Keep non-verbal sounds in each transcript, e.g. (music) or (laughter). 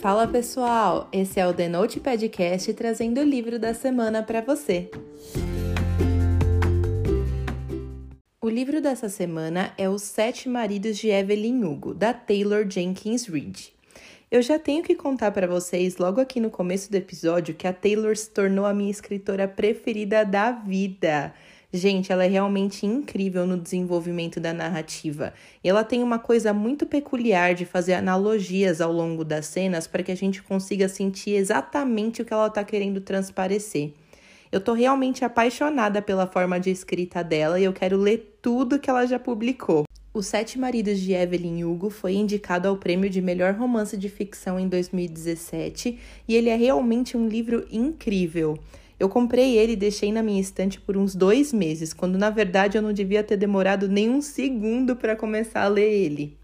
Fala pessoal, esse é o The Note Podcast trazendo o livro da semana para você. O livro dessa semana é Os Sete Maridos de Evelyn Hugo, da Taylor Jenkins Reid. Eu já tenho que contar para vocês logo aqui no começo do episódio que a Taylor se tornou a minha escritora preferida da vida. Gente, ela é realmente incrível no desenvolvimento da narrativa. E ela tem uma coisa muito peculiar de fazer analogias ao longo das cenas para que a gente consiga sentir exatamente o que ela está querendo transparecer. Eu tô realmente apaixonada pela forma de escrita dela e eu quero ler tudo que ela já publicou. Os Sete Maridos de Evelyn Hugo foi indicado ao prêmio de melhor romance de ficção em 2017 e ele é realmente um livro incrível. Eu comprei ele e deixei na minha estante por uns dois meses, quando na verdade eu não devia ter demorado nem um segundo para começar a ler ele.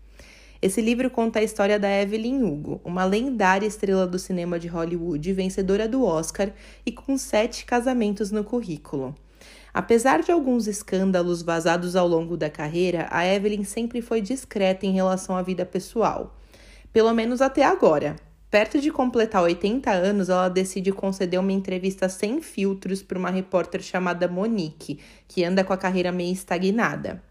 Esse livro conta a história da Evelyn Hugo, uma lendária estrela do cinema de Hollywood, vencedora do Oscar e com sete casamentos no currículo. Apesar de alguns escândalos vazados ao longo da carreira, a Evelyn sempre foi discreta em relação à vida pessoal. Pelo menos até agora. Perto de completar 80 anos, ela decide conceder uma entrevista sem filtros para uma repórter chamada Monique, que anda com a carreira meio estagnada.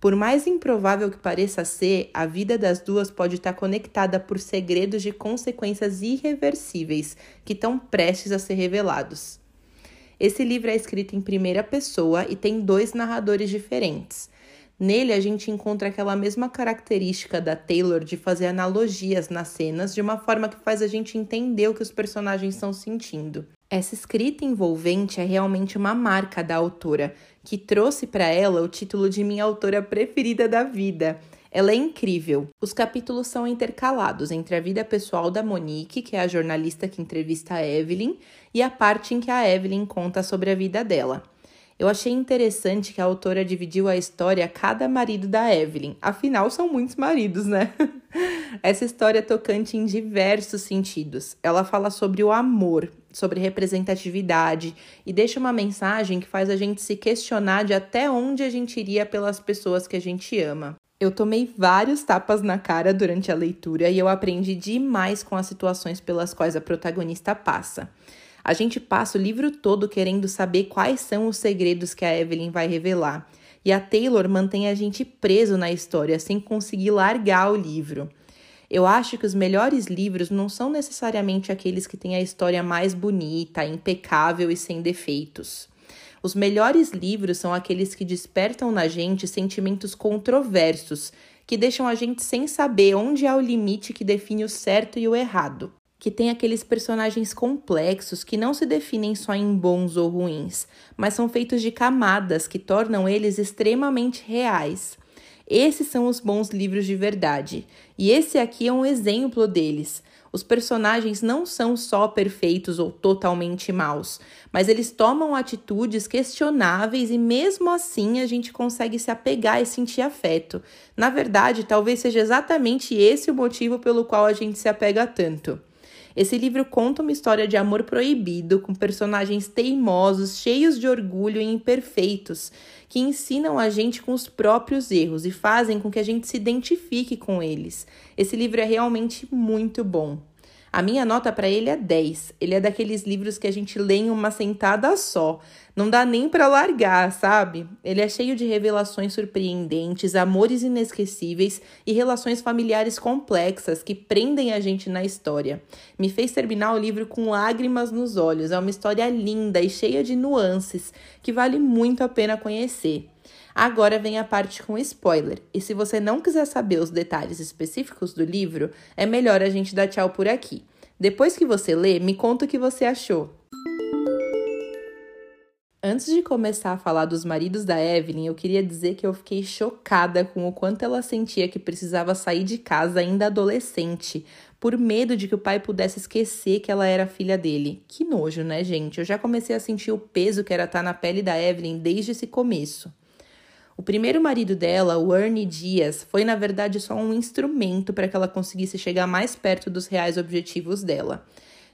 Por mais improvável que pareça ser, a vida das duas pode estar conectada por segredos de consequências irreversíveis que estão prestes a ser revelados. Esse livro é escrito em primeira pessoa e tem dois narradores diferentes. Nele, a gente encontra aquela mesma característica da Taylor de fazer analogias nas cenas de uma forma que faz a gente entender o que os personagens estão sentindo. Essa escrita envolvente é realmente uma marca da autora, que trouxe para ela o título de minha autora preferida da vida. Ela é incrível. Os capítulos são intercalados entre a vida pessoal da Monique, que é a jornalista que entrevista a Evelyn, e a parte em que a Evelyn conta sobre a vida dela. Eu achei interessante que a autora dividiu a história a cada marido da Evelyn. Afinal, são muitos maridos, né? (laughs) Essa história é tocante em diversos sentidos. Ela fala sobre o amor, sobre representatividade e deixa uma mensagem que faz a gente se questionar de até onde a gente iria pelas pessoas que a gente ama. Eu tomei vários tapas na cara durante a leitura e eu aprendi demais com as situações pelas quais a protagonista passa. A gente passa o livro todo querendo saber quais são os segredos que a Evelyn vai revelar. E a Taylor mantém a gente preso na história sem conseguir largar o livro. Eu acho que os melhores livros não são necessariamente aqueles que têm a história mais bonita, impecável e sem defeitos. Os melhores livros são aqueles que despertam na gente sentimentos controversos, que deixam a gente sem saber onde há o limite que define o certo e o errado que tem aqueles personagens complexos que não se definem só em bons ou ruins, mas são feitos de camadas que tornam eles extremamente reais. Esses são os bons livros de verdade, e esse aqui é um exemplo deles. Os personagens não são só perfeitos ou totalmente maus, mas eles tomam atitudes questionáveis e mesmo assim a gente consegue se apegar e sentir afeto. Na verdade, talvez seja exatamente esse o motivo pelo qual a gente se apega tanto. Esse livro conta uma história de amor proibido, com personagens teimosos, cheios de orgulho e imperfeitos, que ensinam a gente com os próprios erros e fazem com que a gente se identifique com eles. Esse livro é realmente muito bom. A minha nota para ele é 10. Ele é daqueles livros que a gente lê em uma sentada só. Não dá nem para largar, sabe? Ele é cheio de revelações surpreendentes, amores inesquecíveis e relações familiares complexas que prendem a gente na história. Me fez terminar o livro com lágrimas nos olhos. É uma história linda e cheia de nuances que vale muito a pena conhecer. Agora vem a parte com spoiler, e se você não quiser saber os detalhes específicos do livro, é melhor a gente dar tchau por aqui. Depois que você lê, me conta o que você achou. Antes de começar a falar dos maridos da Evelyn, eu queria dizer que eu fiquei chocada com o quanto ela sentia que precisava sair de casa ainda adolescente, por medo de que o pai pudesse esquecer que ela era filha dele. Que nojo, né, gente? Eu já comecei a sentir o peso que era estar na pele da Evelyn desde esse começo. O primeiro marido dela, o Ernie Dias, foi na verdade só um instrumento para que ela conseguisse chegar mais perto dos reais objetivos dela.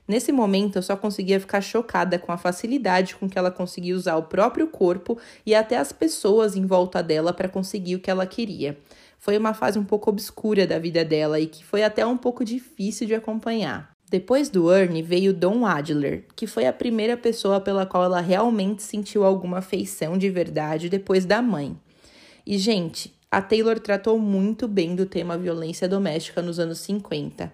Nesse momento, eu só conseguia ficar chocada com a facilidade com que ela conseguia usar o próprio corpo e até as pessoas em volta dela para conseguir o que ela queria. Foi uma fase um pouco obscura da vida dela e que foi até um pouco difícil de acompanhar. Depois do Ernie veio Don Adler, que foi a primeira pessoa pela qual ela realmente sentiu alguma afeição de verdade depois da mãe. E, gente, a Taylor tratou muito bem do tema violência doméstica nos anos 50.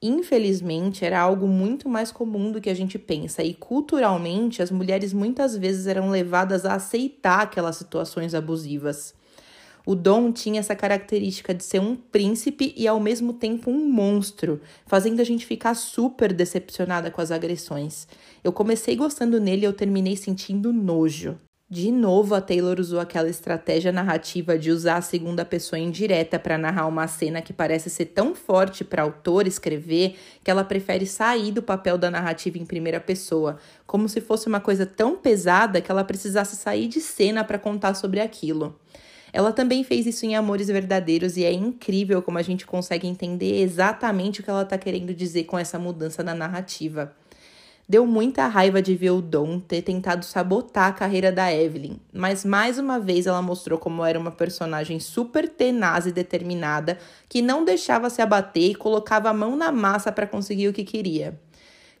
Infelizmente, era algo muito mais comum do que a gente pensa, e culturalmente as mulheres muitas vezes eram levadas a aceitar aquelas situações abusivas. O Dom tinha essa característica de ser um príncipe e ao mesmo tempo um monstro, fazendo a gente ficar super decepcionada com as agressões. Eu comecei gostando nele e eu terminei sentindo nojo. De novo, a Taylor usou aquela estratégia narrativa de usar a segunda pessoa indireta para narrar uma cena que parece ser tão forte para a autora escrever que ela prefere sair do papel da narrativa em primeira pessoa, como se fosse uma coisa tão pesada que ela precisasse sair de cena para contar sobre aquilo. Ela também fez isso em Amores Verdadeiros e é incrível como a gente consegue entender exatamente o que ela está querendo dizer com essa mudança na narrativa. Deu muita raiva de ver o Dom ter tentado sabotar a carreira da Evelyn, mas mais uma vez ela mostrou como era uma personagem super tenaz e determinada que não deixava se abater e colocava a mão na massa para conseguir o que queria.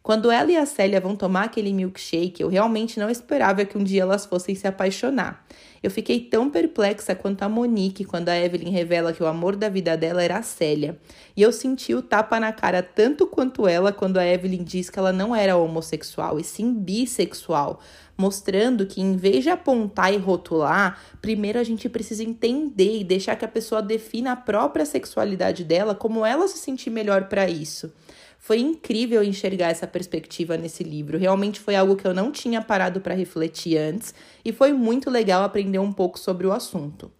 Quando ela e a Célia vão tomar aquele milkshake, eu realmente não esperava que um dia elas fossem se apaixonar. Eu fiquei tão perplexa quanto a Monique quando a Evelyn revela que o amor da vida dela era a Célia. E eu senti o tapa na cara tanto quanto ela quando a Evelyn diz que ela não era homossexual, e sim bissexual, mostrando que em vez de apontar e rotular, primeiro a gente precisa entender e deixar que a pessoa defina a própria sexualidade dela, como ela se sentir melhor para isso. Foi incrível enxergar essa perspectiva nesse livro. Realmente foi algo que eu não tinha parado para refletir antes e foi muito legal aprender um pouco sobre o assunto.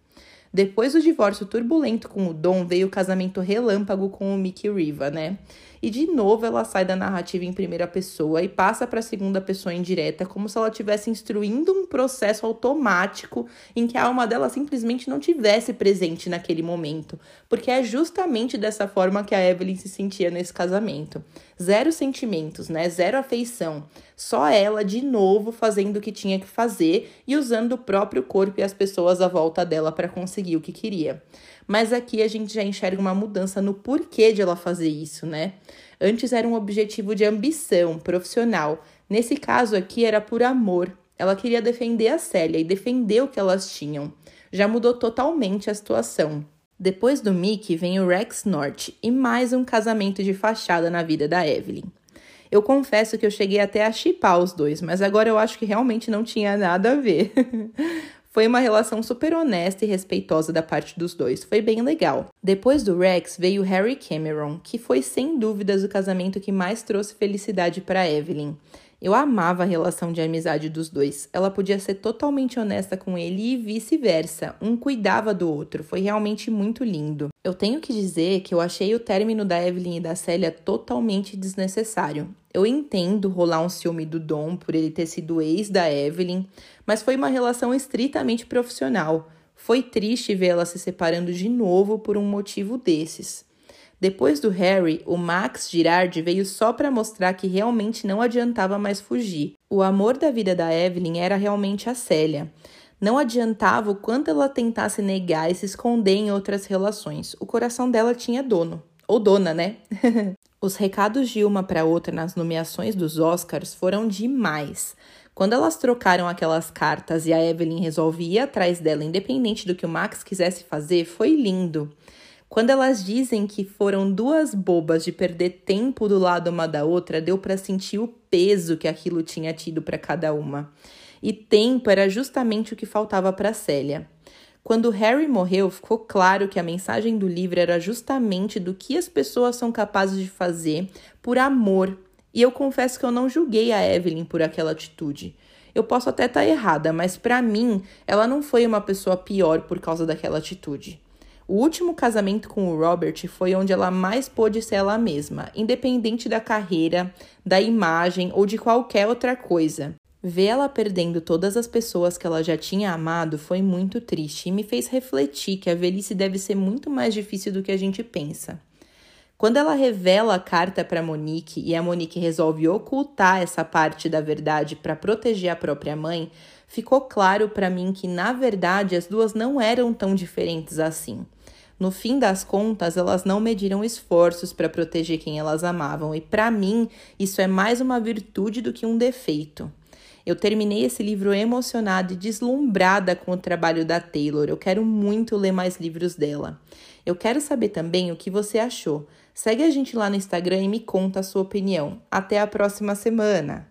Depois do divórcio turbulento com o Dom, veio o casamento relâmpago com o Mickey Riva, né? E de novo ela sai da narrativa em primeira pessoa e passa para a segunda pessoa indireta, como se ela estivesse instruindo um processo automático em que a alma dela simplesmente não tivesse presente naquele momento, porque é justamente dessa forma que a Evelyn se sentia nesse casamento. Zero sentimentos, né? Zero afeição. Só ela de novo fazendo o que tinha que fazer e usando o próprio corpo e as pessoas à volta dela para conseguir o que queria. Mas aqui a gente já enxerga uma mudança no porquê de ela fazer isso, né? Antes era um objetivo de ambição profissional. Nesse caso aqui era por amor. Ela queria defender a Célia e defender o que elas tinham. Já mudou totalmente a situação. Depois do Mickey vem o Rex North e mais um casamento de fachada na vida da Evelyn. Eu confesso que eu cheguei até a chipar os dois, mas agora eu acho que realmente não tinha nada a ver. (laughs) Foi uma relação super honesta e respeitosa da parte dos dois. Foi bem legal. Depois do Rex veio Harry Cameron, que foi sem dúvidas o casamento que mais trouxe felicidade para Evelyn. Eu amava a relação de amizade dos dois. Ela podia ser totalmente honesta com ele e vice-versa. Um cuidava do outro. Foi realmente muito lindo. Eu tenho que dizer que eu achei o término da Evelyn e da Célia totalmente desnecessário. Eu entendo rolar um ciúme do Dom por ele ter sido ex da Evelyn, mas foi uma relação estritamente profissional. Foi triste vê-la se separando de novo por um motivo desses. Depois do Harry, o Max Girardi veio só para mostrar que realmente não adiantava mais fugir. O amor da vida da Evelyn era realmente a Célia. Não adiantava o quanto ela tentasse negar e se esconder em outras relações. O coração dela tinha dono. Ou dona, né? (laughs) Os recados de uma para outra nas nomeações dos Oscars foram demais. Quando elas trocaram aquelas cartas e a Evelyn resolve ir atrás dela, independente do que o Max quisesse fazer, foi lindo. Quando elas dizem que foram duas bobas de perder tempo do lado uma da outra, deu para sentir o peso que aquilo tinha tido para cada uma. E tempo era justamente o que faltava para Célia. Quando Harry morreu, ficou claro que a mensagem do livro era justamente do que as pessoas são capazes de fazer por amor. E eu confesso que eu não julguei a Evelyn por aquela atitude. Eu posso até estar tá errada, mas para mim, ela não foi uma pessoa pior por causa daquela atitude. O último casamento com o Robert foi onde ela mais pôde ser ela mesma, independente da carreira, da imagem ou de qualquer outra coisa. Vê-la perdendo todas as pessoas que ela já tinha amado foi muito triste e me fez refletir que a velhice deve ser muito mais difícil do que a gente pensa. Quando ela revela a carta para Monique e a Monique resolve ocultar essa parte da verdade para proteger a própria mãe, ficou claro para mim que na verdade as duas não eram tão diferentes assim. No fim das contas, elas não mediram esforços para proteger quem elas amavam, e para mim, isso é mais uma virtude do que um defeito. Eu terminei esse livro emocionada e deslumbrada com o trabalho da Taylor. Eu quero muito ler mais livros dela. Eu quero saber também o que você achou. Segue a gente lá no Instagram e me conta a sua opinião. Até a próxima semana!